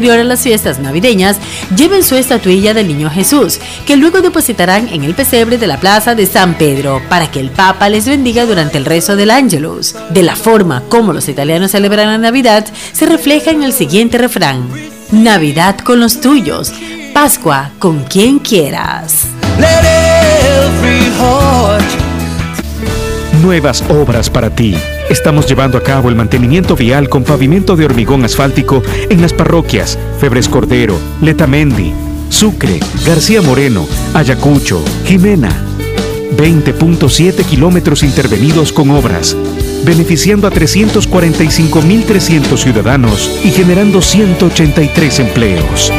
a las fiestas navideñas, lleven su estatuilla del Niño Jesús, que luego depositarán en el pesebre de la plaza de San Pedro, para que el Papa les bendiga durante el rezo del Ángelus. De la forma como los italianos celebran la Navidad, se refleja en el siguiente refrán. Navidad con los tuyos, Pascua con quien quieras. Nuevas obras para ti Estamos llevando a cabo el mantenimiento vial con pavimento de hormigón asfáltico en las parroquias Febres Cordero, Letamendi, Sucre, García Moreno, Ayacucho, Jimena. 20.7 kilómetros intervenidos con obras, beneficiando a 345.300 ciudadanos y generando 183 empleos.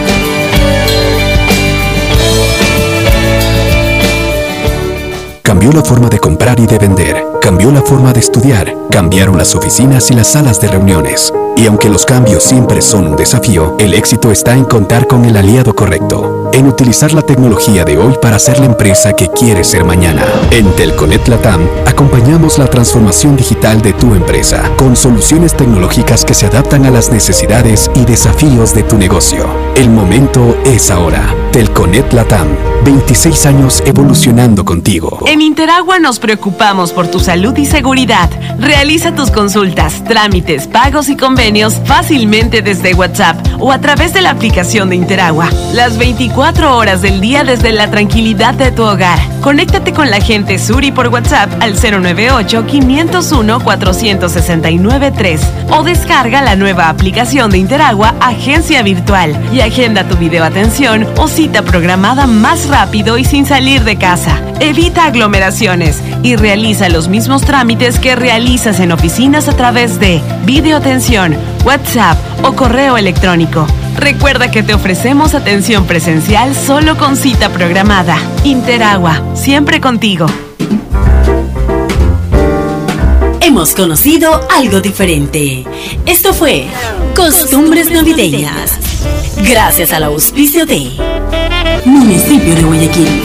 Cambió la forma de comprar y de vender. Cambió la forma de estudiar. Cambiaron las oficinas y las salas de reuniones. Y aunque los cambios siempre son un desafío, el éxito está en contar con el aliado correcto, en utilizar la tecnología de hoy para ser la empresa que quieres ser mañana. En Telconet Latam acompañamos la transformación digital de tu empresa con soluciones tecnológicas que se adaptan a las necesidades y desafíos de tu negocio. El momento es ahora. Telconet Latam, 26 años evolucionando contigo. En Interagua nos preocupamos por tu salud y seguridad. Realiza tus consultas, trámites, pagos y convenios fácilmente desde WhatsApp o a través de la aplicación de Interagua. Las 24 horas del día desde la tranquilidad de tu hogar. Conéctate con la gente Suri por WhatsApp al 098-501-469-3 o descarga la nueva aplicación de Interagua Agencia Virtual y agenda tu video atención o cita programada más rápido y sin salir de casa. Evita aglomeraciones y realiza los mismos trámites que realizas en oficinas a través de videoatención, WhatsApp o correo electrónico. Recuerda que te ofrecemos atención presencial solo con cita programada. Interagua, siempre contigo. Hemos conocido algo diferente. Esto fue Costumbres Navideñas. Gracias al auspicio de Municipio de Guayaquil.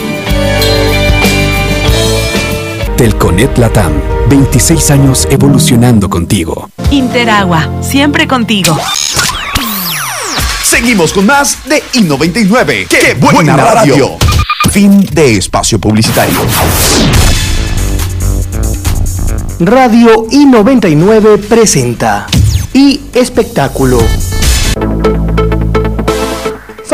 Telconet Latam, 26 años evolucionando contigo. Interagua, siempre contigo. Seguimos con más de I99. ¡Qué, buena, radio! Fin de espacio publicitario. Radio I99 presenta y espectáculo.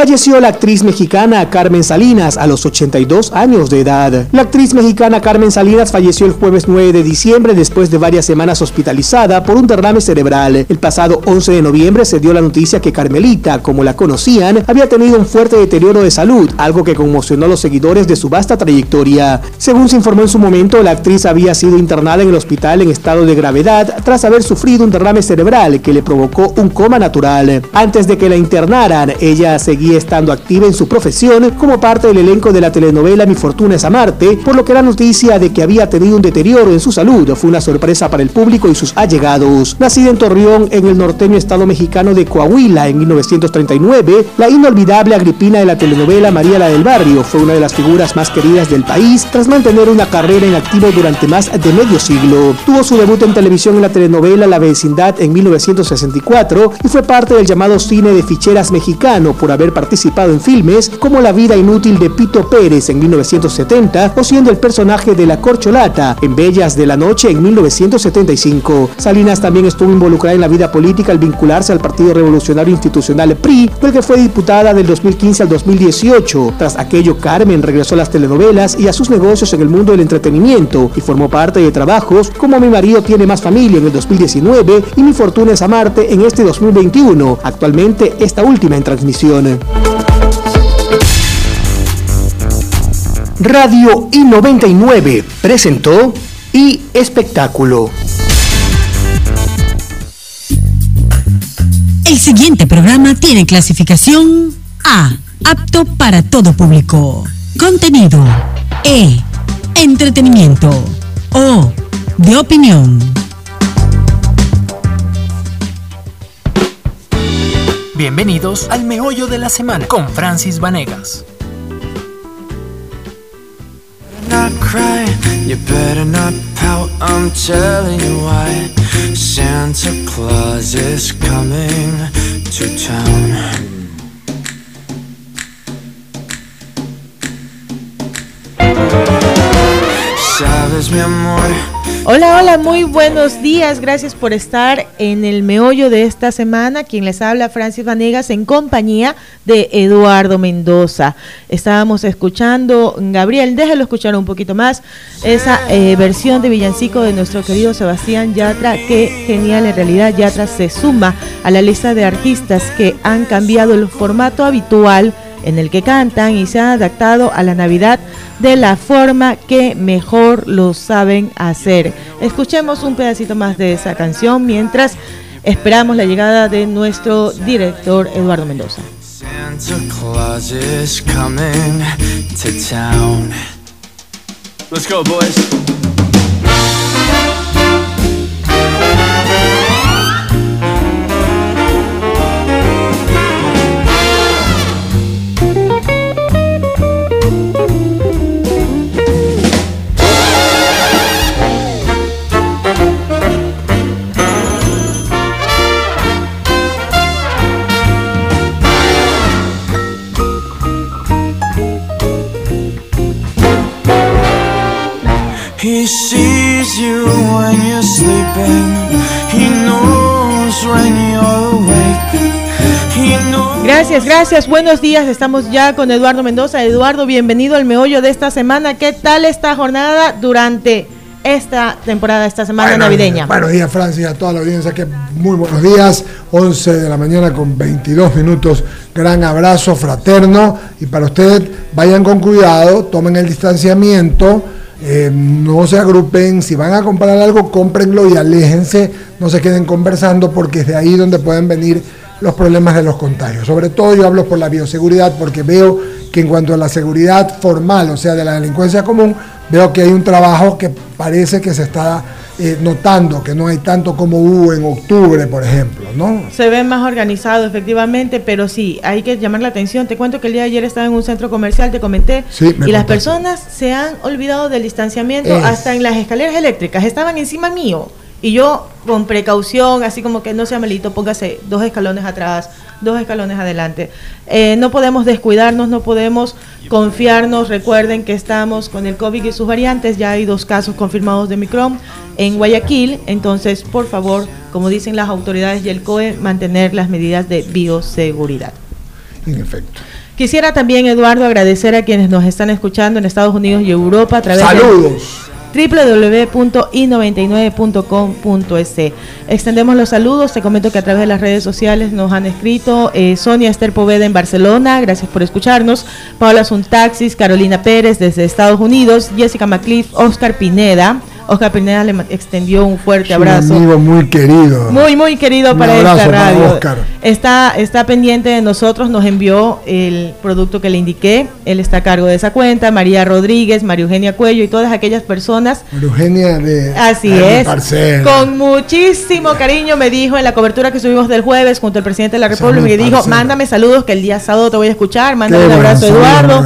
Falleció la actriz mexicana Carmen Salinas a los 82 años de edad. La actriz mexicana Carmen Salinas falleció el jueves 9 de diciembre después de varias semanas hospitalizada por un derrame cerebral. El pasado 11 de noviembre se dio la noticia que Carmelita, como la conocían, había tenido un fuerte deterioro de salud, algo que conmocionó a los seguidores de su vasta trayectoria. Según se informó en su momento, la actriz había sido internada en el hospital en estado de gravedad tras haber sufrido un derrame cerebral que le provocó un coma natural. Antes de que la internaran, ella seguía estando activa en su profesión como parte del elenco de la telenovela Mi Fortuna es Amarte, por lo que la noticia de que había tenido un deterioro en su salud fue una sorpresa para el público y sus allegados. Nacida en Torreón, en el norteño estado mexicano de Coahuila en 1939, la inolvidable Agripina de la telenovela María la del Barrio fue una de las figuras más queridas del país tras mantener una carrera en activo durante más de medio siglo. Tuvo su debut en televisión en la telenovela La Vecindad en 1964 y fue parte del llamado cine de ficheras mexicano por haber participado en filmes como La vida inútil de Pito Pérez en 1970 o siendo el personaje de La Corcholata en Bellas de la Noche en 1975. Salinas también estuvo involucrada en la vida política al vincularse al Partido Revolucionario Institucional PRI, del que fue diputada del 2015 al 2018. Tras aquello, Carmen regresó a las telenovelas y a sus negocios en el mundo del entretenimiento y formó parte de trabajos como Mi marido tiene más familia en el 2019 y Mi fortuna es amarte en este 2021, actualmente esta última en transmisión. Radio I99 presentó y espectáculo. El siguiente programa tiene clasificación A, apto para todo público. Contenido E, entretenimiento O, de opinión. Bienvenidos al Meollo de la Semana con Francis Vanegas. mi amor. Hola, hola, muy buenos días. Gracias por estar en el meollo de esta semana. Quien les habla, Francis Vanegas, en compañía de Eduardo Mendoza. Estábamos escuchando, Gabriel, déjalo escuchar un poquito más, esa eh, versión de Villancico de nuestro querido Sebastián Yatra. Qué genial, en realidad Yatra se suma a la lista de artistas que han cambiado el formato habitual en el que cantan y se han adaptado a la Navidad de la forma que mejor lo saben hacer. Escuchemos un pedacito más de esa canción mientras esperamos la llegada de nuestro director Eduardo Mendoza. Let's go, boys. Gracias, gracias. Buenos días. Estamos ya con Eduardo Mendoza. Eduardo, bienvenido al meollo de esta semana. ¿Qué tal esta jornada durante esta temporada, esta semana navideña? Buenos días, Francia, a toda la audiencia. Que muy buenos días. 11 de la mañana con 22 minutos. Gran abrazo fraterno. Y para usted, vayan con cuidado, tomen el distanciamiento. Eh, no se agrupen, si van a comprar algo, cómprenlo y aléjense, no se queden conversando porque es de ahí donde pueden venir los problemas de los contagios. Sobre todo yo hablo por la bioseguridad porque veo que en cuanto a la seguridad formal, o sea, de la delincuencia común, veo que hay un trabajo que parece que se está eh, notando, que no hay tanto como hubo en octubre, por ejemplo, ¿no? Se ve más organizado, efectivamente, pero sí, hay que llamar la atención. Te cuento que el día de ayer estaba en un centro comercial, te comenté, y las personas se han olvidado del distanciamiento hasta en las escaleras eléctricas, estaban encima mío. Y yo, con precaución, así como que no sea malito, póngase dos escalones atrás, dos escalones adelante. Eh, no podemos descuidarnos, no podemos confiarnos. Recuerden que estamos con el COVID y sus variantes. Ya hay dos casos confirmados de Micron en Guayaquil. Entonces, por favor, como dicen las autoridades y el COE, mantener las medidas de bioseguridad. En efecto. Quisiera también, Eduardo, agradecer a quienes nos están escuchando en Estados Unidos y Europa a través ¡Saludos! www.i99.com.es. Extendemos los saludos, te comento que a través de las redes sociales nos han escrito eh, Sonia Esther Poveda en Barcelona, gracias por escucharnos, Paula Suntaxis, Carolina Pérez desde Estados Unidos, Jessica McCliff, Oscar Pineda, Oscar Pineda le extendió un fuerte abrazo. Un amigo muy querido. Muy, muy querido para esta radio. Está, está pendiente de nosotros, nos envió el producto que le indiqué. Él está a cargo de esa cuenta. María Rodríguez, María Eugenia Cuello y todas aquellas personas. María Eugenia de. Así es. Con muchísimo cariño me dijo en la cobertura que subimos del jueves junto al presidente de la República, me dijo: Mándame saludos que el día sábado te voy a escuchar. Mándame un abrazo, Eduardo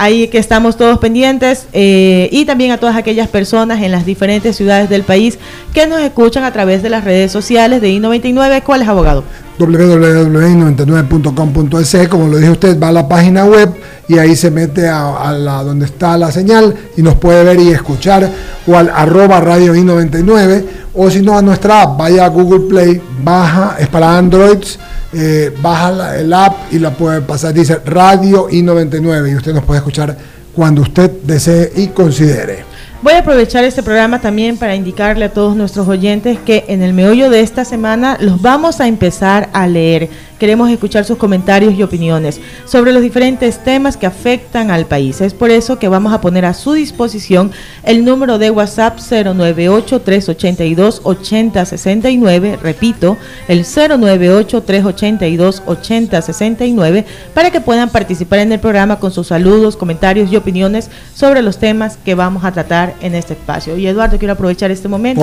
ahí que estamos todos pendientes eh, y también a todas aquellas personas en las diferentes ciudades del país que nos escuchan a través de las redes sociales de I99. ¿Cuál es, abogado? www.i99.com.es, como lo dijo usted, va a la página web y ahí se mete a, la donde está la señal y nos puede ver y escuchar o al arroba radio i99 o si no a nuestra app, vaya a Google Play, baja, es para Androids eh, baja el app y la puede pasar, dice Radio I99 y usted nos puede escuchar cuando usted desee y considere. Voy a aprovechar este programa también para indicarle a todos nuestros oyentes que en el meollo de esta semana los vamos a empezar a leer Queremos escuchar sus comentarios y opiniones sobre los diferentes temas que afectan al país. Es por eso que vamos a poner a su disposición el número de WhatsApp 098-382-8069. Repito, el 098-382-8069 para que puedan participar en el programa con sus saludos, comentarios y opiniones sobre los temas que vamos a tratar en este espacio. Y Eduardo, quiero aprovechar este momento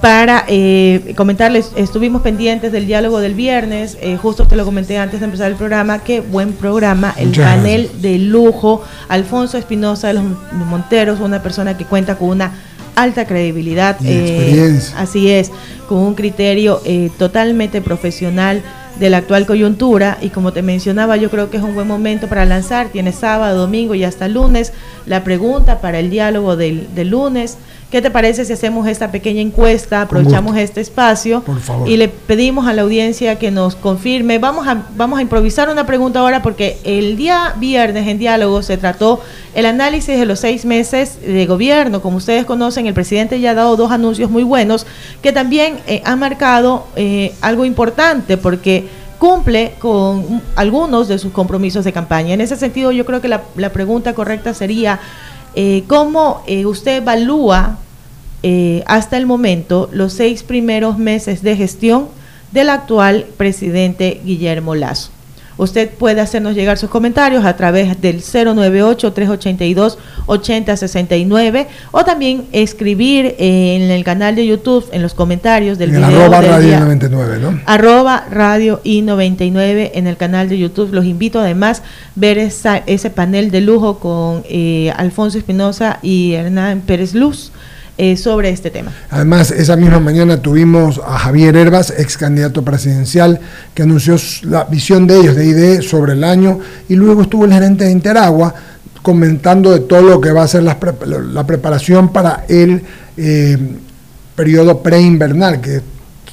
para eh, comentarles, estuvimos pendientes del diálogo del viernes, eh, justo te lo comenté antes de empezar el programa, qué buen programa, el panel de lujo, Alfonso Espinosa de los Monteros, una persona que cuenta con una alta credibilidad, eh, así es, con un criterio eh, totalmente profesional, de la actual coyuntura y como te mencionaba yo creo que es un buen momento para lanzar, tiene sábado, domingo y hasta lunes la pregunta para el diálogo del, del lunes. ¿Qué te parece si hacemos esta pequeña encuesta, aprovechamos este espacio y le pedimos a la audiencia que nos confirme? Vamos a, vamos a improvisar una pregunta ahora porque el día viernes en diálogo se trató el análisis de los seis meses de gobierno. Como ustedes conocen, el presidente ya ha dado dos anuncios muy buenos que también eh, han marcado eh, algo importante porque cumple con algunos de sus compromisos de campaña. En ese sentido, yo creo que la, la pregunta correcta sería eh, ¿Cómo eh, usted evalúa eh, hasta el momento los seis primeros meses de gestión del actual presidente Guillermo Lazo? Usted puede hacernos llegar sus comentarios a través del 098-382-8069 o también escribir en el canal de YouTube, en los comentarios del video. Arroba del Radio día. 99, ¿no? Arroba Radio I99 en el canal de YouTube. Los invito además a ver esa, ese panel de lujo con eh, Alfonso Espinosa y Hernán Pérez Luz. Eh, sobre este tema. Además, esa misma mañana tuvimos a Javier Herbas, ex candidato presidencial, que anunció la visión de ellos, de IDE, sobre el año, y luego estuvo el gerente de Interagua comentando de todo lo que va a ser pre- la preparación para el eh, periodo preinvernal, que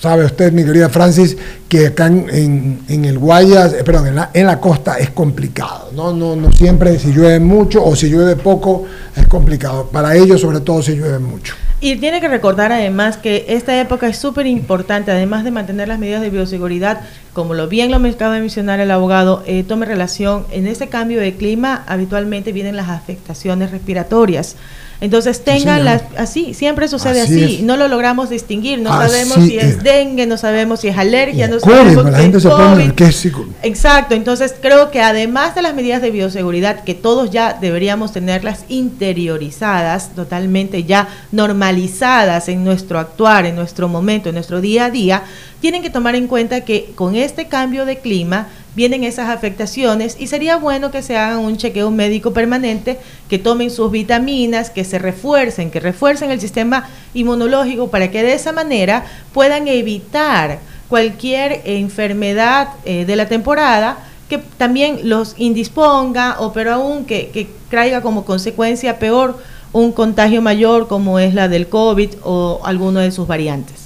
sabe usted, mi querida Francis, que acá en, en- el Guayas, eh, perdón, en la, en la costa es complicado, ¿no? No, no siempre si llueve mucho o si llueve poco es complicado. Para ellos, sobre todo, si llueve mucho. Y tiene que recordar además que esta época es súper importante, además de mantener las medidas de bioseguridad, como lo bien lo acaba de mencionar el abogado, eh, tome relación, en ese cambio de clima habitualmente vienen las afectaciones respiratorias. Entonces tengan las, así, siempre sucede Así no lo logramos distinguir, no Así sabemos si es es. dengue, no sabemos si es alergia, no COVID, sabemos la si gente es se pone es Exacto, entonces creo que además de las medidas de bioseguridad que todos ya deberíamos tenerlas interiorizadas, totalmente ya normalizadas en nuestro actuar, en nuestro momento, en nuestro día a día, tienen que tomar en cuenta que con este cambio de clima vienen esas afectaciones y sería bueno que se hagan un chequeo médico permanente, que tomen sus vitaminas, que se refuercen, que refuercen el sistema inmunológico para que de esa manera puedan evitar cualquier enfermedad eh, de la temporada que también los indisponga o pero aún que, que traiga como consecuencia peor un contagio mayor como es la del COVID o alguno de sus variantes.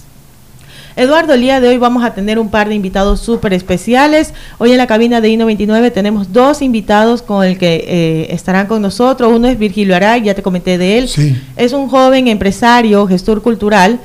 Eduardo, el día de hoy vamos a tener un par de invitados súper especiales. Hoy en la cabina de I99 tenemos dos invitados con el que eh, estarán con nosotros. Uno es Virgilio Aray, ya te comenté de él. Sí. Es un joven empresario, gestor cultural,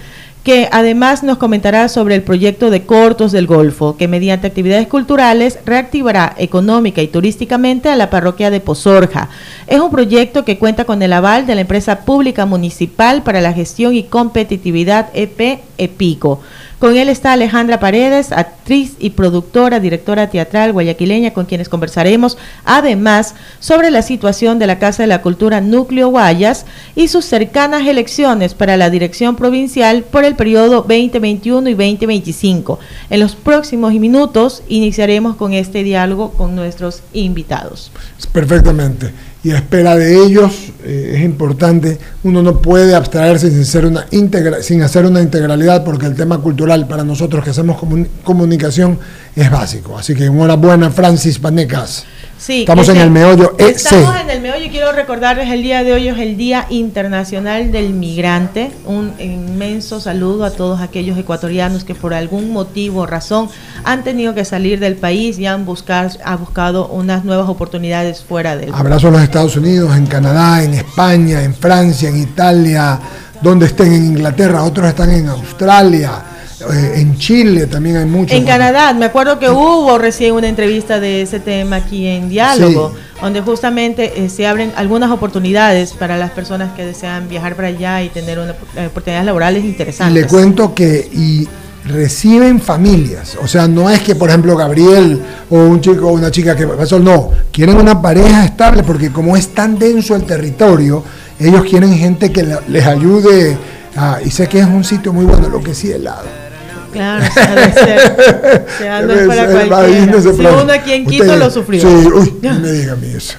que además nos comentará sobre el proyecto de Cortos del Golfo, que mediante actividades culturales reactivará económica y turísticamente a la parroquia de Pozorja. Es un proyecto que cuenta con el aval de la empresa pública municipal para la gestión y competitividad EP EPICO. Con él está Alejandra Paredes, actriz y productora, directora teatral guayaquileña, con quienes conversaremos además sobre la situación de la Casa de la Cultura Núcleo Guayas y sus cercanas elecciones para la dirección provincial por el periodo 2021 y 2025. En los próximos minutos iniciaremos con este diálogo con nuestros invitados. Perfectamente. Y a espera de ellos eh, es importante, uno no puede abstraerse sin, ser una integra- sin hacer una integralidad porque el tema cultural para nosotros que hacemos comuni- comunicación es básico. Así que enhorabuena Francis Panecas. Sí, Estamos es en el meollo EC. Estamos en el meollo y quiero recordarles el día de hoy es el Día Internacional del Migrante. Un inmenso saludo a todos aquellos ecuatorianos que por algún motivo o razón han tenido que salir del país y han, buscar, han buscado unas nuevas oportunidades fuera del Abrazo a los Estados Unidos, en Canadá, en España, en Francia, en Italia, donde estén en Inglaterra, otros están en Australia, eh, en Chile también hay muchos. En Canadá, me acuerdo que hubo recién una entrevista de ese tema aquí en Diálogo, donde justamente eh, se abren algunas oportunidades para las personas que desean viajar para allá y tener una, eh, oportunidades laborales Y interesantes. le cuento que y reciben familias, o sea, no es que por ejemplo Gabriel o un chico o una chica que pasó, no, quieren una pareja estable porque como es tan denso el territorio, ellos quieren gente que la- les ayude a- y sé que es un sitio muy bueno, lo que sí helado. Claro, o sea, debe ser. O sea, no es para cualquiera. Si uno aquí en Quito lo sufrió. Sí, uy, no me diga a mí eso.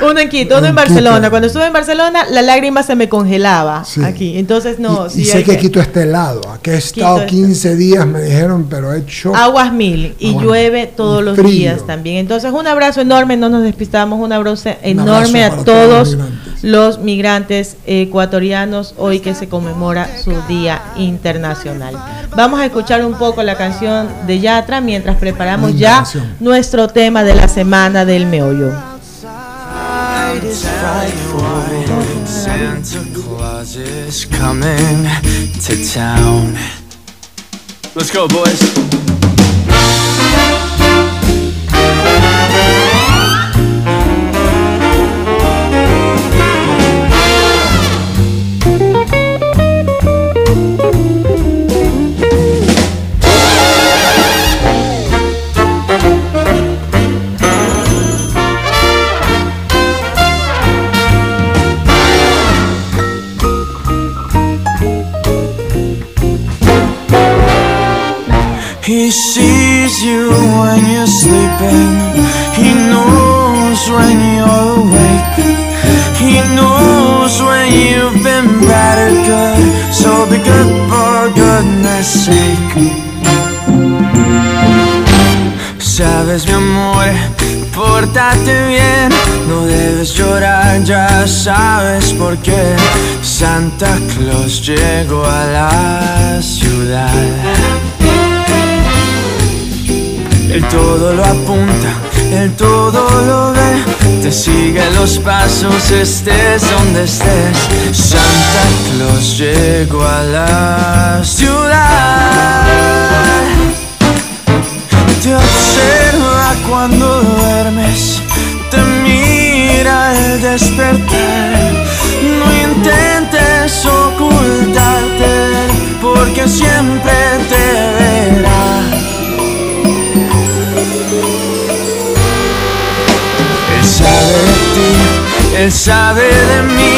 Uno en Quito, uno en, Barcelona. Cuando estuve en Barcelona, la lágrima se me congelaba aquí. Entonces, no. Y, sí y sé que, Quito está helado. Aquí he estado 15 días, me dijeron, pero he hecho. Aguas mil. Y llueve todos los días también. Entonces, un abrazo enorme, no nos despistamos. Un abrazo enorme a todos los migrantes ecuatorianos hoy que se conmemora su Día Internacional. Vamos a escuchar un poco la canción de Yatra mientras preparamos ya nuestro tema de la semana del meollo. Let's go, boys. Ya sabes por qué Santa Claus llegó a la ciudad. El todo lo apunta, el todo lo ve, te sigue los pasos, estés donde estés. Santa Claus llegó a la ciudad, te observa cuando duermes, Él sabe de mí,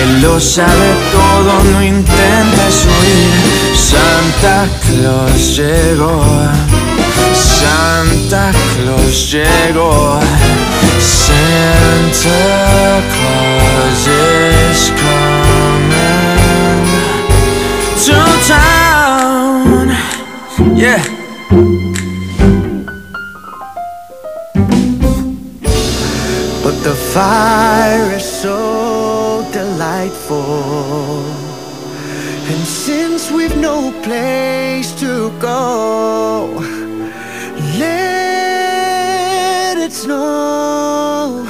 Él lo sabe todo, no intentes huir. Santa Claus llegó, Santa Claus llegó, Santa Claus is coming to town. Yeah. Fire is so delightful. And since we've no place to go, let it snow.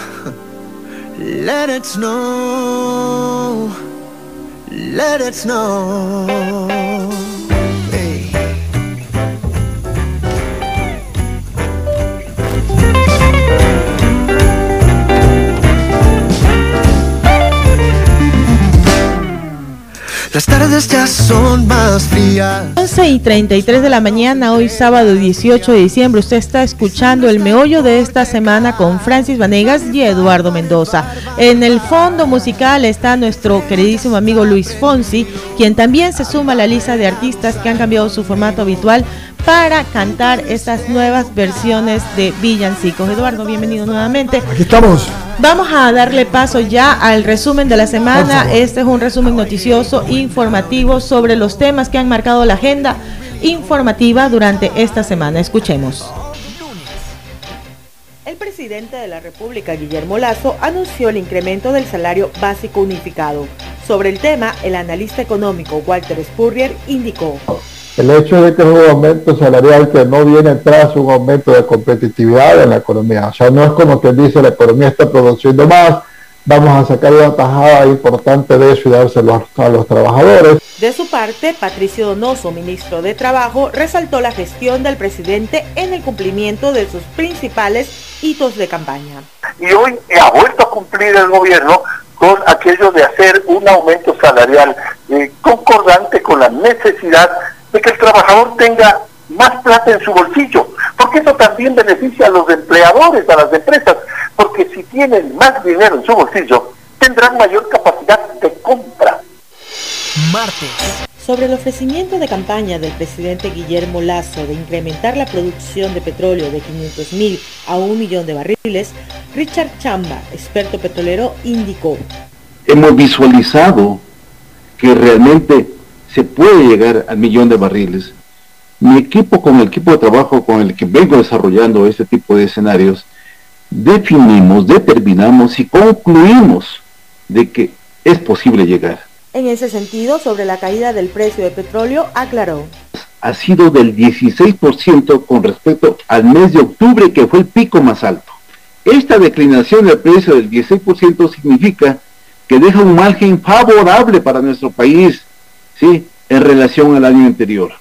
Let it snow. Let it snow. Las tardes ya son más frías. 11 y 33 de la mañana, hoy sábado 18 de diciembre. Usted está escuchando el meollo de esta semana con Francis Vanegas y Eduardo Mendoza. En el fondo musical está nuestro queridísimo amigo Luis Fonsi, quien también se suma a la lista de artistas que han cambiado su formato habitual para cantar estas nuevas versiones de villancicos. Eduardo, bienvenido nuevamente. Aquí estamos. Vamos a darle paso ya al resumen de la semana. Este es un resumen noticioso, informativo sobre los temas que han marcado la agenda informativa durante esta semana. Escuchemos. El presidente de la República, Guillermo Lazo, anunció el incremento del salario básico unificado. Sobre el tema, el analista económico Walter Spurrier indicó. El hecho de que es un aumento salarial que no viene tras un aumento de competitividad en la economía. O sea, no es como quien dice la economía está produciendo más, vamos a sacar una tajada importante de eso y dárselo a los trabajadores. De su parte, Patricio Donoso, ministro de Trabajo, resaltó la gestión del presidente en el cumplimiento de sus principales hitos de campaña. Y hoy ha vuelto a cumplir el gobierno con aquello de hacer un aumento salarial eh, concordante con la necesidad de que el trabajador tenga más plata en su bolsillo, porque eso también beneficia a los empleadores, a las empresas, porque si tienen más dinero en su bolsillo, tendrán mayor capacidad de compra. Martes, Sobre el ofrecimiento de campaña del presidente Guillermo Lazo de incrementar la producción de petróleo de 500 mil a un millón de barriles, Richard Chamba, experto petrolero, indicó. Hemos visualizado que realmente se puede llegar al millón de barriles. Mi equipo, con el equipo de trabajo con el que vengo desarrollando este tipo de escenarios, definimos, determinamos y concluimos de que es posible llegar. En ese sentido, sobre la caída del precio de petróleo, aclaró. Ha sido del 16% con respecto al mes de octubre, que fue el pico más alto. Esta declinación del precio del 16% significa que deja un margen favorable para nuestro país, ¿sí? En relación al año anterior.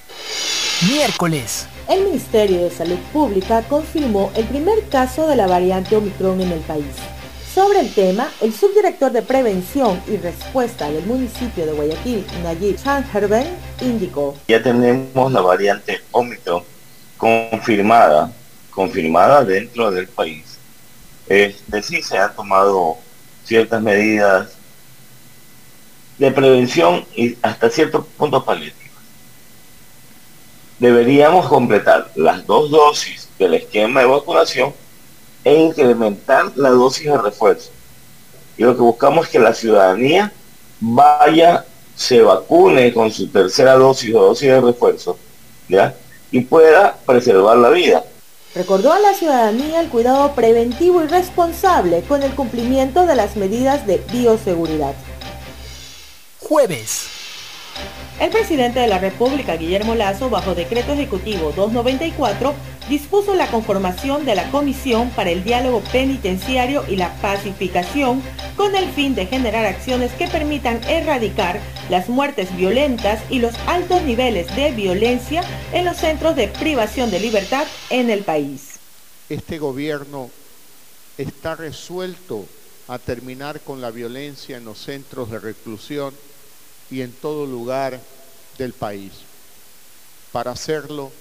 Miércoles. El Ministerio de Salud Pública confirmó el primer caso de la variante Omicron en el país. Sobre el tema, el subdirector de Prevención y Respuesta del municipio de Guayaquil, Nayib Chanherben, indicó. Ya tenemos la variante Omicron confirmada, confirmada dentro del país. Es decir, se han tomado ciertas medidas de prevención y hasta cierto punto paliativas. Deberíamos completar las dos dosis del esquema de vacunación e incrementar la dosis de refuerzo. Y lo que buscamos es que la ciudadanía vaya, se vacune con su tercera dosis o dosis de refuerzo, ¿ya? Y pueda preservar la vida. Recordó a la ciudadanía el cuidado preventivo y responsable con el cumplimiento de las medidas de bioseguridad. Jueves. El presidente de la República, Guillermo Lazo, bajo decreto ejecutivo 294, dispuso la conformación de la Comisión para el Diálogo Penitenciario y la Pacificación con el fin de generar acciones que permitan erradicar las muertes violentas y los altos niveles de violencia en los centros de privación de libertad en el país. Este gobierno está resuelto a terminar con la violencia en los centros de reclusión y en todo lugar del país. Para hacerlo,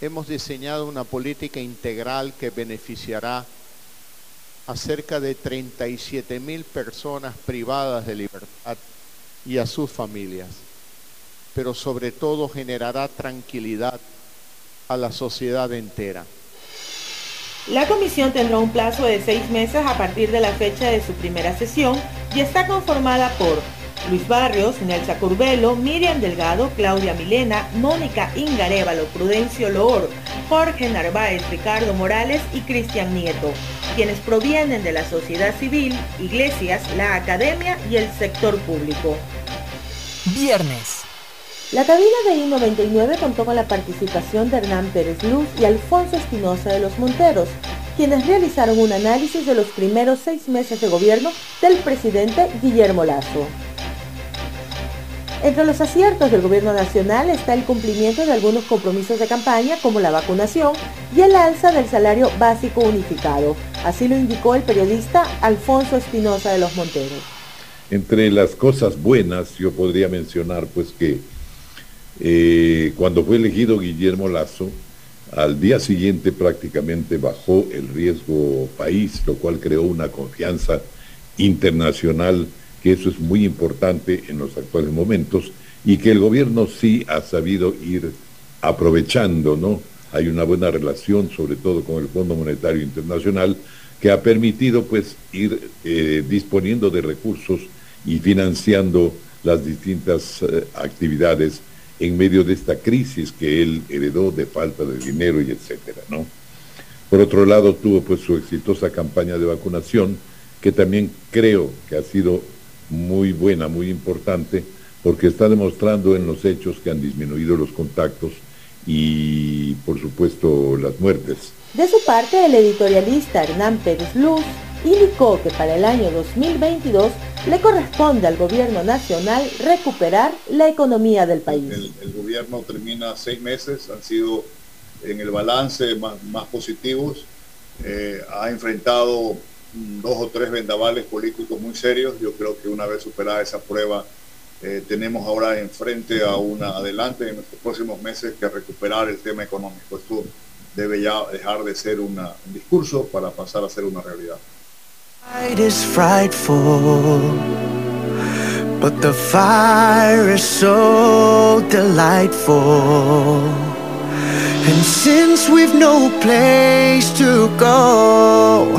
hemos diseñado una política integral que beneficiará a cerca de 37 mil personas privadas de libertad y a sus familias, pero sobre todo generará tranquilidad a la sociedad entera. La comisión tendrá un plazo de seis meses a partir de la fecha de su primera sesión y está conformada por Luis Barrios, Nelsa Curbelo, Miriam Delgado, Claudia Milena, Mónica Ingarévalo, Prudencio Loor, Jorge Narváez, Ricardo Morales y Cristian Nieto, quienes provienen de la sociedad civil, iglesias, la academia y el sector público. Viernes. La cabina de I-99 contó con la participación de Hernán Pérez Luz y Alfonso Espinosa de los Monteros, quienes realizaron un análisis de los primeros seis meses de gobierno del presidente Guillermo Lazo. Entre los aciertos del gobierno nacional está el cumplimiento de algunos compromisos de campaña como la vacunación y el alza del salario básico unificado. Así lo indicó el periodista Alfonso Espinosa de los Monteros. Entre las cosas buenas yo podría mencionar pues que eh, cuando fue elegido Guillermo Lazo, al día siguiente prácticamente bajó el riesgo país, lo cual creó una confianza internacional que eso es muy importante en los actuales momentos y que el gobierno sí ha sabido ir aprovechando, ¿no? Hay una buena relación, sobre todo con el Fondo Monetario Internacional, que ha permitido pues ir eh, disponiendo de recursos y financiando las distintas eh, actividades en medio de esta crisis que él heredó de falta de dinero y etcétera, ¿no? Por otro lado, tuvo pues su exitosa campaña de vacunación, que también creo que ha sido muy buena, muy importante, porque está demostrando en los hechos que han disminuido los contactos y, por supuesto, las muertes. De su parte, el editorialista Hernán Pérez Luz indicó que para el año 2022 le corresponde al gobierno nacional recuperar la economía del país. El, gobierno termina seis meses, han sido en el balance más, positivos, eh, ha enfrentado dos o tres vendavales políticos muy serios. Yo creo que una vez superada esa prueba, eh, tenemos ahora enfrente a una adelante en los próximos meses que recuperar el tema económico. Esto debe ya dejar de ser un discurso para pasar a ser una realidad. But the fire is so delightful. And since we've no place to go,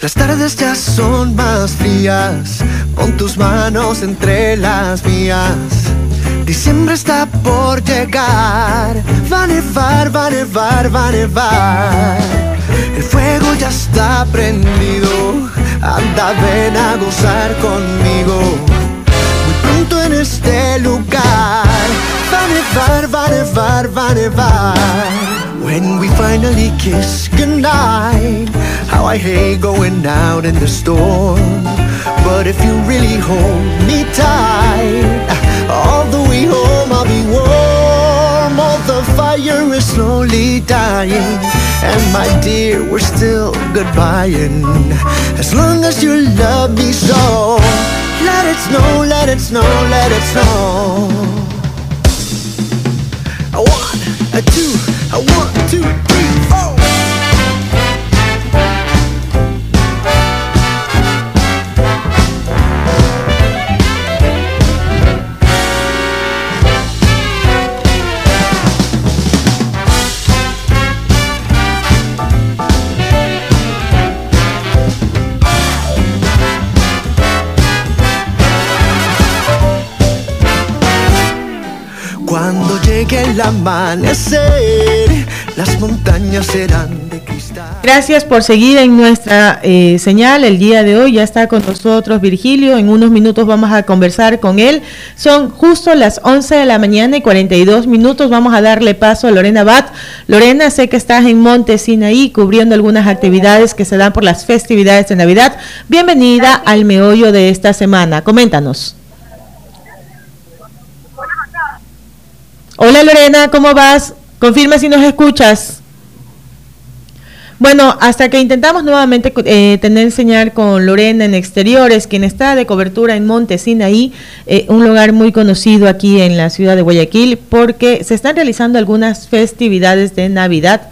Las tardes ya son más frías, pon tus manos entre las mías. Diciembre está por llegar, va a nevar, va a nevar, va a nevar. El fuego ya está prendido, anda ven a gozar conmigo. Muy pronto en este lugar, va a nevar, va a nevar, va a nevar. When we finally kiss goodnight, how I hate going out in the storm. But if you really hold me tight, all the way home I'll be warm. All the fire is slowly dying, and my dear, we're still goodbying. As long as you love me so, let it snow, let it snow, let it snow. One, a two, a one, two, three, four. Cuando llegue el amanecer, las montañas serán de cristal. Gracias por seguir en nuestra eh, señal el día de hoy. Ya está con nosotros Virgilio. En unos minutos vamos a conversar con él. Son justo las 11 de la mañana y 42 minutos. Vamos a darle paso a Lorena Bat. Lorena, sé que estás en Monte Sinaí cubriendo algunas actividades que se dan por las festividades de Navidad. Bienvenida al meollo de esta semana. Coméntanos. Hola Lorena, ¿cómo vas? Confirma si nos escuchas. Bueno, hasta que intentamos nuevamente eh, tener señal con Lorena en exteriores, quien está de cobertura en Monte Sinaí, eh, un lugar muy conocido aquí en la ciudad de Guayaquil, porque se están realizando algunas festividades de Navidad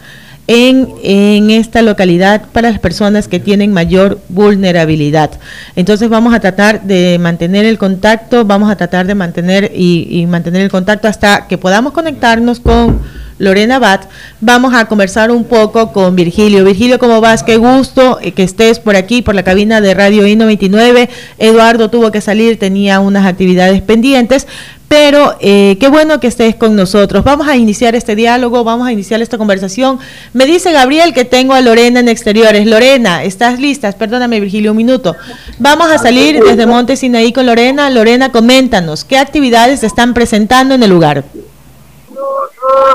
en, esta localidad para las personas que tienen mayor vulnerabilidad. Entonces vamos a tratar de mantener el contacto, vamos a tratar de mantener y, y mantener el contacto hasta que podamos conectarnos con Lorena Bat. Vamos a conversar un poco con Virgilio. Virgilio, ¿cómo vas? Qué gusto eh, que estés por aquí, por la cabina de Radio I99. Eduardo tuvo que salir, tenía unas actividades pendientes, pero eh, qué bueno que estés con nosotros. Vamos a iniciar este diálogo, vamos a iniciar esta conversación. Me dice Gabriel que tengo a Lorena en exteriores. Lorena, ¿estás lista? Perdóname, Virgilio, un minuto. Vamos a salir desde Monte Sinaí con Lorena. Lorena, coméntanos, ¿qué actividades se están presentando en el lugar?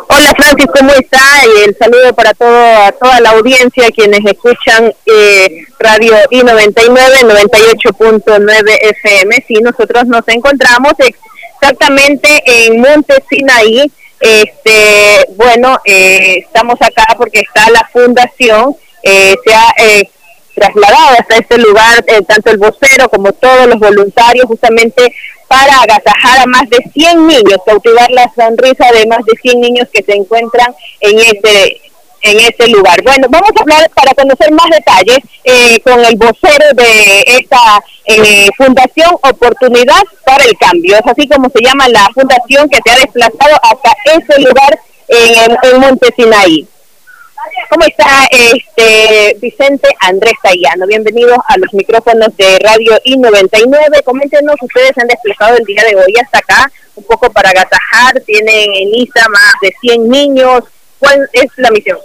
Hola Francis, ¿cómo está? El saludo para todo, a toda la audiencia, quienes escuchan eh, Radio I99, 98.9 FM. Sí, nosotros nos encontramos exactamente en Monte Sinaí. Este, bueno, eh, estamos acá porque está la fundación, eh, se ha eh, trasladado hasta este lugar eh, tanto el vocero como todos los voluntarios justamente para agasajar a más de 100 niños, cautivar la sonrisa de más de 100 niños que se encuentran en este en este lugar. Bueno, vamos a hablar para conocer más detalles eh, con el vocero de esta eh, fundación Oportunidad para el Cambio. Es así como se llama la fundación que se ha desplazado hasta ese lugar en, en Monte Sinaí. ¿Cómo está este Vicente Andrés Tayano? Bienvenidos a los micrófonos de Radio I99. Coméntenos, ustedes han desplazado el día de hoy hasta acá, un poco para agasajar, tienen en lista más de 100 niños. ¿Cuál es la misión?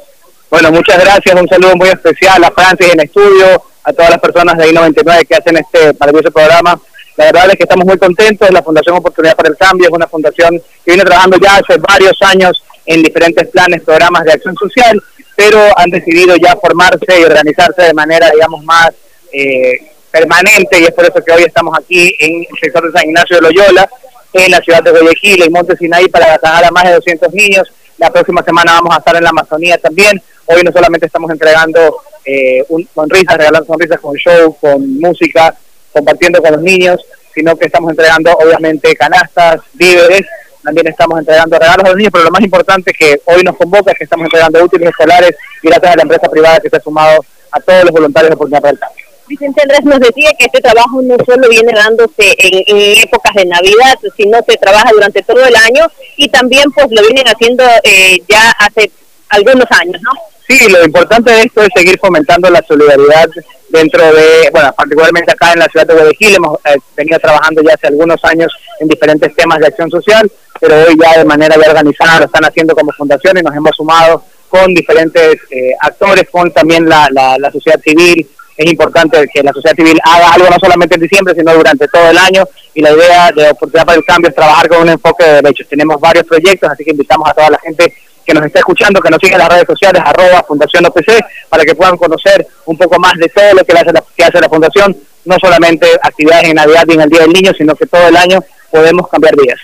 Bueno, muchas gracias, un saludo muy especial a Francis en estudio, a todas las personas de I99 que hacen este maravilloso programa. La verdad es que estamos muy contentos, la Fundación Oportunidad para el Cambio es una fundación que viene trabajando ya hace varios años en diferentes planes, programas de acción social, pero han decidido ya formarse y organizarse de manera, digamos, más eh, permanente y es por eso que hoy estamos aquí en el sector de San Ignacio de Loyola, en la ciudad de Guayaquil, en Monte Sinaí, para agasajar a más de 200 niños La próxima semana vamos a estar en la Amazonía también. Hoy no solamente estamos entregando eh, un, sonrisas, regalando sonrisas con show, con música, compartiendo con los niños, sino que estamos entregando obviamente canastas, víveres, también estamos entregando regalos a los niños, pero lo más importante que hoy nos convoca es que estamos entregando útiles escolares y gracias a la empresa privada que se ha sumado a todos los voluntarios de Oportunidad para el Cambio. Vicente Andrés nos decía que este trabajo no solo viene dándose en, épocas de Navidad, sino se trabaja durante todo el año y también pues lo vienen haciendo eh, ya hace algunos años, ¿no? Sí, lo importante de esto es seguir fomentando la solidaridad dentro de, bueno, particularmente acá en la ciudad de Guayaquil, hemos eh, venido trabajando ya hace algunos años en diferentes temas de acción social, pero hoy ya de manera ya organizada lo están haciendo como fundación y nos hemos sumado con diferentes eh, actores, con también la, la, la sociedad civil, es importante que la sociedad civil haga algo no solamente en diciembre, sino durante todo el año. Y la idea de Oportunidad para el Cambio es trabajar con un enfoque de derechos. Tenemos varios proyectos, así que invitamos a toda la gente que nos está escuchando, que nos siga en las redes sociales, arroba Fundación OPC, para que puedan conocer un poco más de todo lo que hace la, que hace la Fundación, no solamente actividades en Navidad y en el Día del Niño, sino que todo el año podemos cambiar vidas.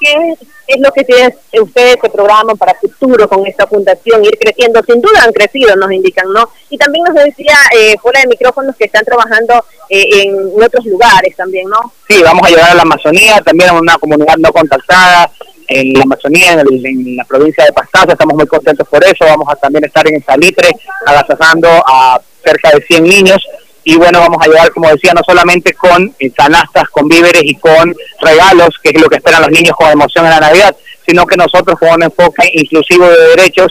¿Qué es lo que tiene ustedes se programan para futuro con esta fundación, ir creciendo? Sin duda han crecido, nos indican, ¿no? Y también nos decía eh, fuera de micrófonos que están trabajando eh, en otros lugares también, ¿no? Sí, vamos a llegar a la Amazonía, también a una comunidad no contactada, en la Amazonía, en, el, la provincia de Pastaza, estamos muy contentos por eso, vamos a también estar en Salitre agasajando a cerca de 100 niños. Y bueno, vamos a llegar, como decía, no solamente con eh, canastas, con víveres y con regalos, que es lo que esperan los niños con emoción en la Navidad, sino que nosotros con un enfoque inclusivo de derechos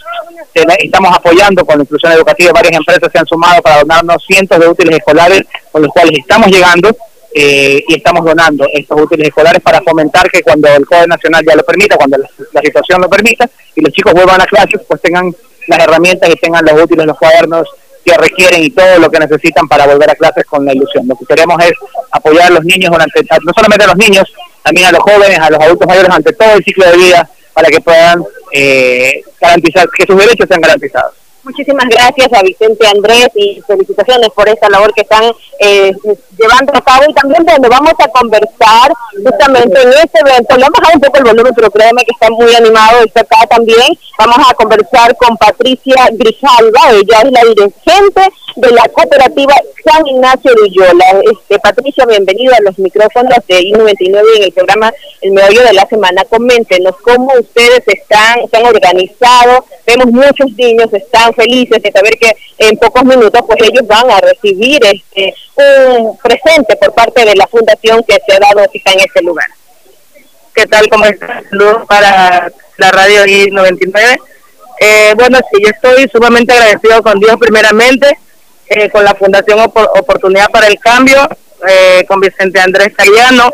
estamos apoyando con la inclusión educativa, varias empresas se han sumado para donarnos cientos de útiles escolares con los cuales estamos llegando eh, y estamos donando estos útiles escolares para fomentar que cuando el Código Nacional ya lo permita, cuando la, situación lo permita y los chicos vuelvan a clases, pues tengan las herramientas y tengan los útiles, los cuadernos que requieren y todo lo que necesitan para volver a clases con la ilusión. Lo que queremos es apoyar a los niños durante, no solamente a los niños, también a los jóvenes, a los adultos mayores durante todo el ciclo de vida para que puedan eh, garantizar que sus derechos sean garantizados. Muchísimas gracias a Vicente Andrés y felicitaciones por esta labor que están eh, llevando a cabo y también donde vamos a conversar justamente en este evento. Le a bajar un poco el volumen, pero créeme que está muy animado está acá también. Vamos a conversar con Patricia Grijalva, ella es la dirigente de la cooperativa San Ignacio de Ullola. Este, Patricia, bienvenida a los micrófonos de I99 en el programa El Meollo de la Semana. Coméntenos cómo ustedes están, se han organizado. Vemos muchos niños, están felices de saber que en pocos minutos pues ellos van a recibir este un presente por parte de la fundación que se ha dado cita en este lugar. ¿Qué tal? ¿Cómo estás? Saludos para la radio I99. Eh, bueno, sí, yo estoy sumamente agradecido con Dios primeramente, eh, con la Fundación Opor Oportunidad para el Cambio, eh, con Vicente Andrés Cayano,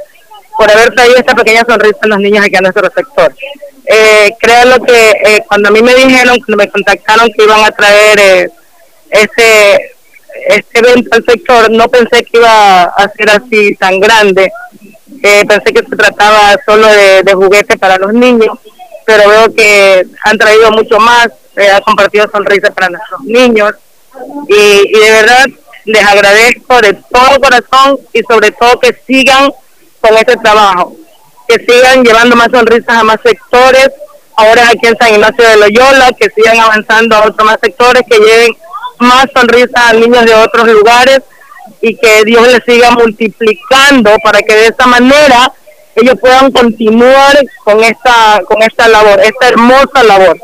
por haber traído esta pequeña sonrisa a los niños aquí a nuestro sector. Eh, créanlo que eh, cuando a mí me dijeron, cuando me contactaron que iban a traer eh, este evento al sector, no pensé que iba a ser así tan grande. Eh, pensé que se trataba solo de, de juguetes para los niños, pero veo que han traído mucho más, eh, han compartido sonrisas para nuestros niños y, y de verdad les agradezco de todo corazón y sobre todo que sigan con este trabajo. Que sigan llevando más sonrisas a más sectores, ahora aquí en San Ignacio de Loyola, que sigan avanzando a otros más sectores, que lleven más sonrisas a niños de otros lugares y que Dios les siga multiplicando para que de esa manera ellos puedan continuar con esta con esta labor, esta hermosa labor.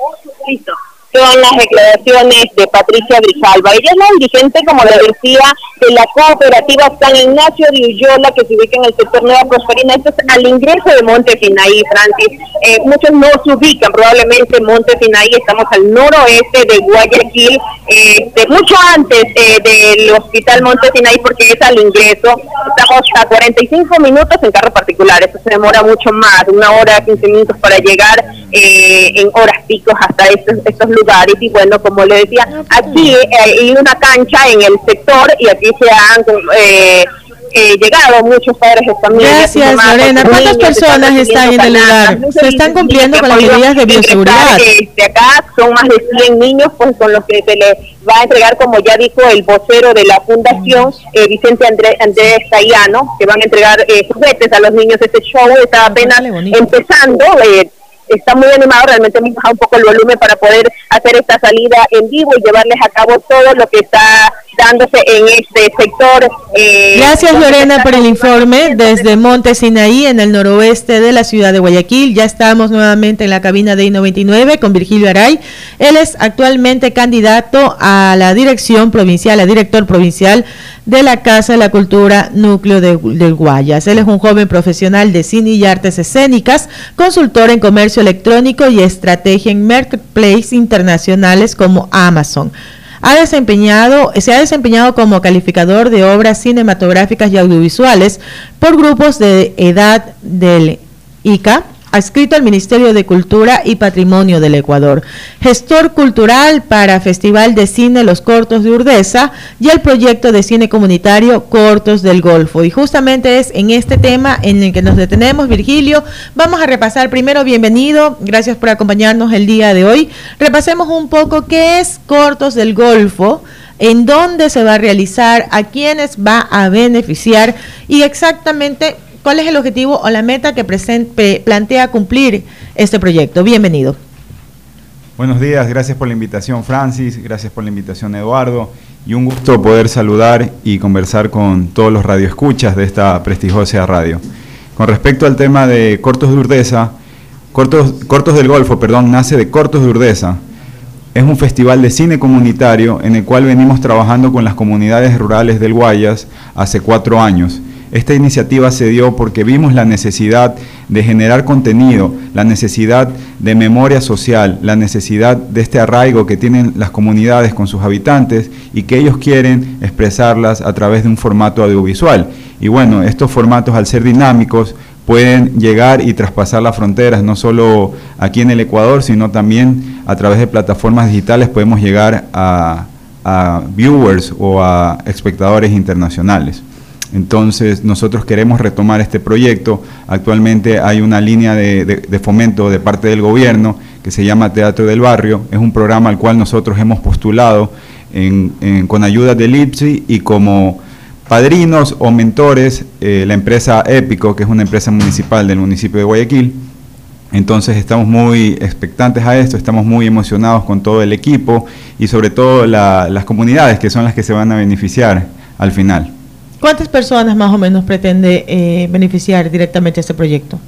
Son las declaraciones de Patricia Grijalva. Ella es la dirigente, como le decía, de la cooperativa San Ignacio de Ullola, que se ubica en el sector Nueva Prosperina. Esto es al ingreso de Monte Sinaí, Francis. Eh, muchos no se ubican probablemente en Monte Sinaí. Estamos al noroeste de Guayaquil, eh, de mucho antes eh, del Hospital Monte Sinaí, porque es al ingreso. Estamos a 45 minutos en carro particular. Eso se demora mucho más, una hora, 15 minutos para llegar en horas picos hasta estos, estos lugares lugares y bueno, como le decía, aquí eh, hay una cancha en el sector y aquí se han eh, eh, llegado muchos padres de familia. Gracias, Lorena. ¿Cuántas personas están en el lugar? Se están cumpliendo con las medidas de bioseguridad. De acá son más de 100 niños pues con los que se les va a entregar, como ya dijo el vocero de la fundación, eh, Vicente Andrés, Andrés Tayano, que van a entregar eh, juguetes a los niños. Este show está apenas empezando. Eh, está muy animado, realmente hemos bajado un poco el volumen para poder hacer esta salida en vivo y llevarles a cabo todo lo que está dándose en este sector. Eh, Gracias Lorena por el informe desde Monte Sinaí en el noroeste de la ciudad de Guayaquil. Ya estamos nuevamente en la cabina de I-99 con Virgilio Aray. Él es actualmente candidato a la dirección provincial, a director provincial de la Casa de la Cultura Núcleo de, del Guayas. Él es un joven profesional de cine y artes escénicas, consultor en comercio electrónico y estrategia en marketplace internacionales como Amazon. Ha desempeñado, se ha desempeñado como calificador de obras cinematográficas y audiovisuales por grupos de edad del ICA, adscrito al Ministerio de Cultura y Patrimonio del Ecuador, gestor cultural para Festival de Cine Los Cortos de Urdesa y el proyecto de cine comunitario Cortos del Golfo. Y justamente es en este tema en el que nos detenemos, Virgilio. Vamos a repasar primero, bienvenido, gracias por acompañarnos el día de hoy. Repasemos un poco qué es Cortos del Golfo en dónde se va a realizar, a quiénes va a beneficiar y exactamente ¿Cuál es el objetivo o la meta que plantea cumplir este proyecto? Bienvenido. Buenos días, gracias por la invitación Francis, gracias por la invitación Eduardo y un gusto poder saludar y conversar con todos los radioescuchas de esta prestigiosa radio. Con respecto al tema de Cortos de Urdesa, Cortos, del Golfo, perdón, nace de Cortos de Urdesa. Es un festival de cine comunitario en el cual venimos trabajando con las comunidades rurales del Guayas hace cuatro años esta iniciativa se dio porque vimos la necesidad de generar contenido, la necesidad de memoria social, la necesidad de este arraigo que tienen las comunidades con sus habitantes y que ellos quieren expresarlas a través de un formato audiovisual. Y bueno, estos formatos al ser dinámicos pueden llegar y traspasar las fronteras, no solo aquí en el Ecuador, sino también a través de plataformas digitales podemos llegar a, a viewers o a espectadores internacionales. Entonces nosotros queremos retomar este proyecto. Actualmente hay una línea de, fomento de parte del gobierno que se llama Teatro del Barrio. Es un programa al cual nosotros hemos postulado con ayuda del IPSI y como padrinos o mentores eh, la empresa Épico, que es una empresa municipal del municipio de Guayaquil. Entonces estamos muy expectantes a esto, estamos muy emocionados con todo el equipo y sobre todo las comunidades que son las que se van a beneficiar al final. ¿Cuántas personas más o menos pretende eh, beneficiar directamente este proyecto?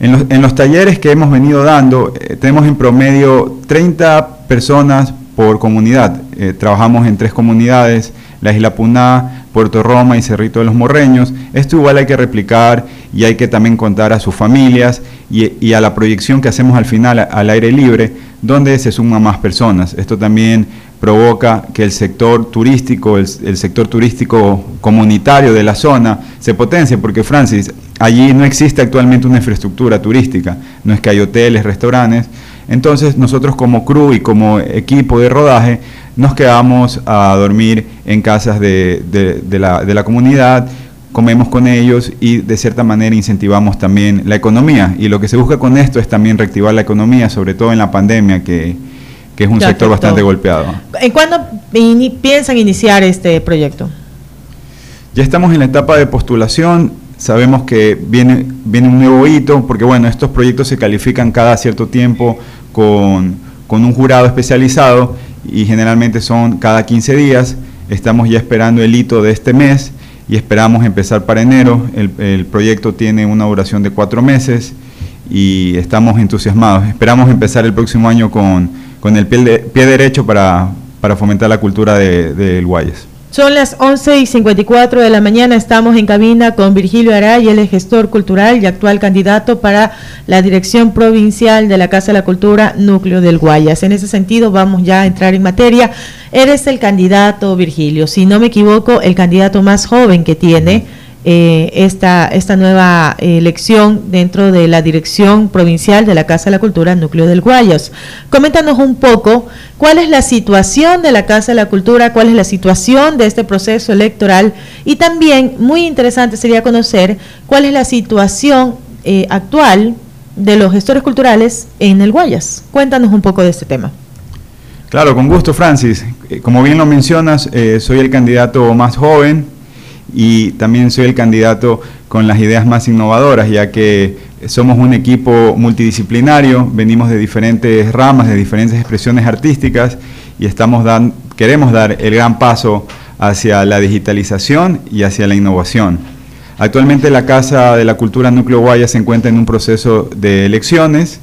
En los, talleres que hemos venido dando, eh, tenemos en promedio 30 personas por comunidad. Eh, trabajamos en tres comunidades, la Isla Puná, Puerto Roma y Cerrito de los Morreños. Esto igual hay que replicar y hay que también contar a sus familias y, a la proyección que hacemos al final al aire libre, donde se suman más personas. Esto también provoca que el sector turístico, el, sector turístico comunitario de la zona se potencie, porque Francis, allí no existe actualmente una infraestructura turística, no es que hay hoteles, restaurantes, entonces nosotros como crew y como equipo de rodaje nos quedamos a dormir en casas de, la, de la comunidad, comemos con ellos y de cierta manera incentivamos también la economía. Y lo que se busca con esto es también reactivar la economía, sobre todo en la pandemia que, que es un sector bastante golpeado. ¿En cuándo piensan iniciar este proyecto? Ya estamos en la etapa de postulación, sabemos que viene, viene un nuevo hito, porque bueno, estos proyectos se califican cada cierto tiempo con, con un jurado especializado y generalmente son cada 15 días. Estamos ya esperando el hito de este mes y esperamos empezar para enero. El, el proyecto tiene una duración de cuatro meses y estamos entusiasmados. Esperamos empezar el próximo año con con el pie, derecho para, fomentar la cultura del de, Guayas. Son las 11 y 54 de la mañana, estamos en cabina con Virgilio Aray, el gestor cultural y actual candidato para la dirección provincial de la Casa de la Cultura Núcleo del Guayas. En ese sentido, vamos ya a entrar en materia. Eres el candidato, Virgilio, si no me equivoco, el candidato más joven que tiene eh, esta, esta nueva elección dentro de la dirección provincial de la Casa de la Cultura Núcleo del Guayas. Coméntanos un poco cuál es la situación de la Casa de la Cultura, cuál es la situación de este proceso electoral y también muy interesante sería conocer cuál es la situación eh, actual de los gestores culturales en el Guayas. Cuéntanos un poco de este tema. Claro, con gusto, Francis. Eh, como bien lo mencionas, soy el candidato más joven y también soy el candidato con las ideas más innovadoras, ya que Somos un equipo multidisciplinario, venimos de diferentes ramas, de diferentes expresiones artísticas y queremos dar el gran paso hacia la digitalización y hacia la innovación. Actualmente la Casa de la Cultura Núcleo Guaya se encuentra en un proceso de elecciones,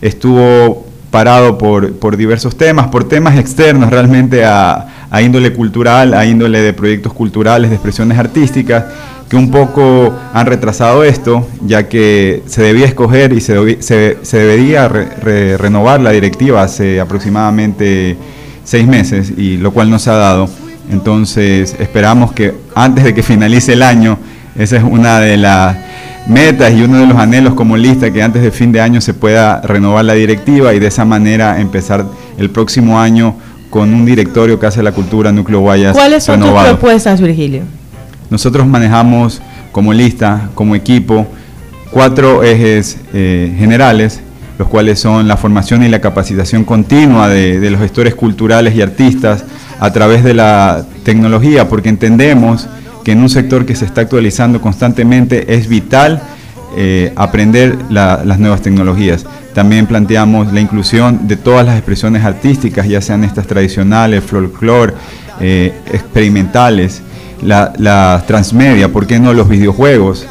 estuvo parado por, diversos temas, por temas externos realmente a, a índole cultural, a índole de proyectos culturales, de expresiones artísticas, que un poco han retrasado esto, ya que se debía escoger y se, se, debería renovar la directiva hace aproximadamente seis meses, y lo cual no se ha dado. Entonces esperamos que antes de que finalice el año, esa es una de las metas y uno de los anhelos como lista, que antes de fin de año se pueda renovar la directiva y de esa manera empezar el próximo año con un directorio que hace la cultura Núcleo Guayas. ¿Cuáles son tus propuestas, Virgilio? Nosotros manejamos como lista, como equipo, cuatro ejes eh, generales, los cuales son la formación y la capacitación continua de, los gestores culturales y artistas a través de la tecnología, porque entendemos que en un sector que se está actualizando constantemente es vital eh, aprender las nuevas tecnologías. También planteamos la inclusión de todas las expresiones artísticas, ya sean estas tradicionales, folclore, eh, experimentales, la, transmedia, ¿por qué no los videojuegos?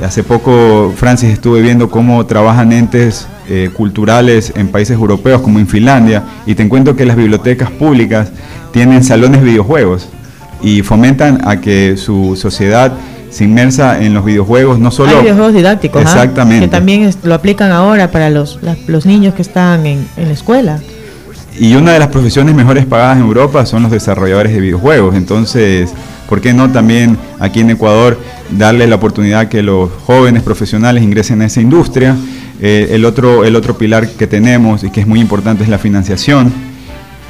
Hace poco, Francis, estuve viendo cómo trabajan entes eh, culturales en países europeos como en Finlandia y te encuentro que las bibliotecas públicas tienen salones de videojuegos y fomentan a que su sociedad se inmersa en los videojuegos, no solo... Hay videojuegos didácticos, ¿ah? exactamente. que también lo aplican ahora para los, los niños que están en, en la escuela. Y una de las profesiones mejores pagadas en Europa son los desarrolladores de videojuegos, entonces ¿Por qué no también aquí en Ecuador darle la oportunidad que los jóvenes profesionales ingresen a esa industria? Eh, el, otro, el otro pilar que tenemos y que es muy importante es la financiación.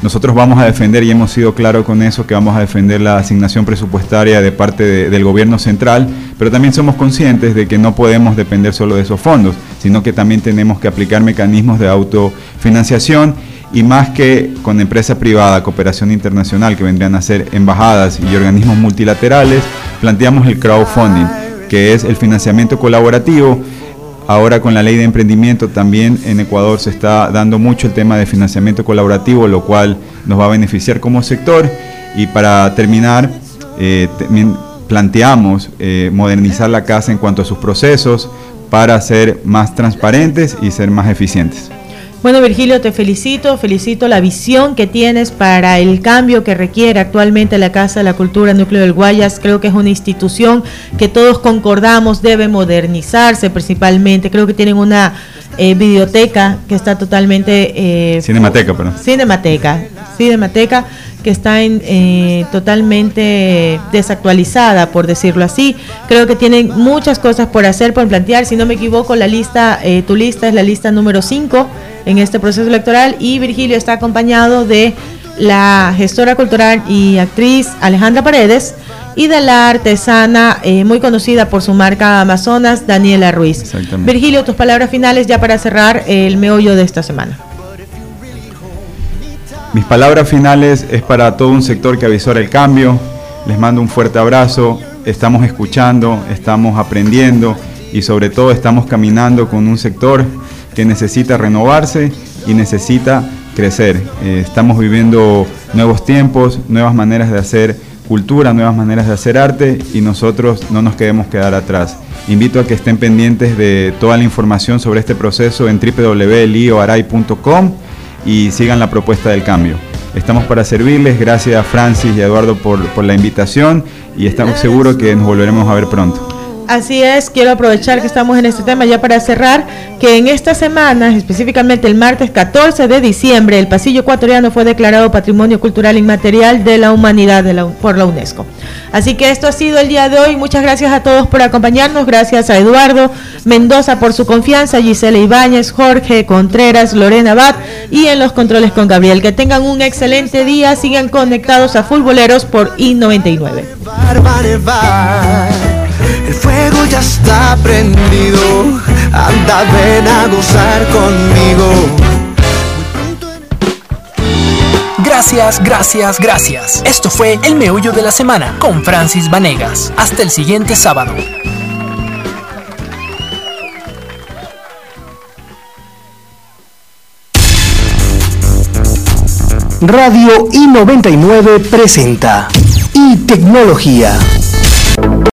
Nosotros vamos a defender, y hemos sido claros con eso, que vamos a defender la asignación presupuestaria de parte del gobierno central, pero también somos conscientes de que no podemos depender solo de esos fondos, sino que también tenemos que aplicar mecanismos de autofinanciación y más que con empresa privada, cooperación internacional, que vendrían a ser embajadas y organismos multilaterales, planteamos el crowdfunding, que es el financiamiento colaborativo. Ahora con la ley de emprendimiento también en Ecuador se está dando mucho el tema de financiamiento colaborativo, lo cual nos va a beneficiar como sector. Y para terminar, eh, planteamos eh, modernizar la casa en cuanto a sus procesos para ser más transparentes y ser más eficientes. Bueno, Virgilio, te felicito, felicito la visión que tienes para el cambio que requiere actualmente la Casa de la Cultura Núcleo del Guayas. Creo que es una institución que todos concordamos debe modernizarse principalmente. Creo que tienen una eh, biblioteca que está totalmente... Eh, cinemateca, perdón. Cinemateca, cinemateca que está en, eh, totalmente desactualizada, por decirlo así. Creo que tienen muchas cosas por hacer, por plantear. Si no me equivoco, la lista, eh, tu lista es la lista número 5 en este proceso electoral y Virgilio está acompañado de la gestora cultural y actriz Alejandra Paredes y de la artesana eh, muy conocida por su marca Amazonas, Daniela Ruiz. Virgilio, tus palabras finales ya para cerrar el meollo de esta semana. Mis palabras finales es para todo un sector que avisora el cambio. Les mando un fuerte abrazo. Estamos escuchando, estamos aprendiendo y sobre todo estamos caminando con un sector que necesita renovarse y necesita crecer. Eh, estamos viviendo nuevos tiempos, nuevas maneras de hacer cultura, nuevas maneras de hacer arte y nosotros no nos queremos quedar atrás. Invito a que estén pendientes de toda la información sobre este proceso en www.lioaray.com y sigan la propuesta del cambio. Estamos para servirles, gracias a Francis y Eduardo por, por la invitación y estamos seguros que nos volveremos a ver pronto. Así es, quiero aprovechar que estamos en este tema ya para cerrar, que en esta semana, específicamente el martes 14 de diciembre, el pasillo ecuatoriano fue declarado Patrimonio Cultural Inmaterial de la Humanidad por la UNESCO. Así que esto ha sido el día de hoy. Muchas gracias a todos por acompañarnos. Gracias a Eduardo Mendoza por su confianza, Gisela Ibáñez, Jorge Contreras, Lorena Bat y en los controles con Gabriel. Que tengan un excelente día. Sigan conectados a Futboleros por I99. El fuego ya está prendido, anda ven a gozar conmigo. Gracias, gracias, gracias. Esto fue El Meullo de la Semana con Francis Vanegas. Hasta el siguiente sábado. Radio I99 presenta iTecnología. tecnología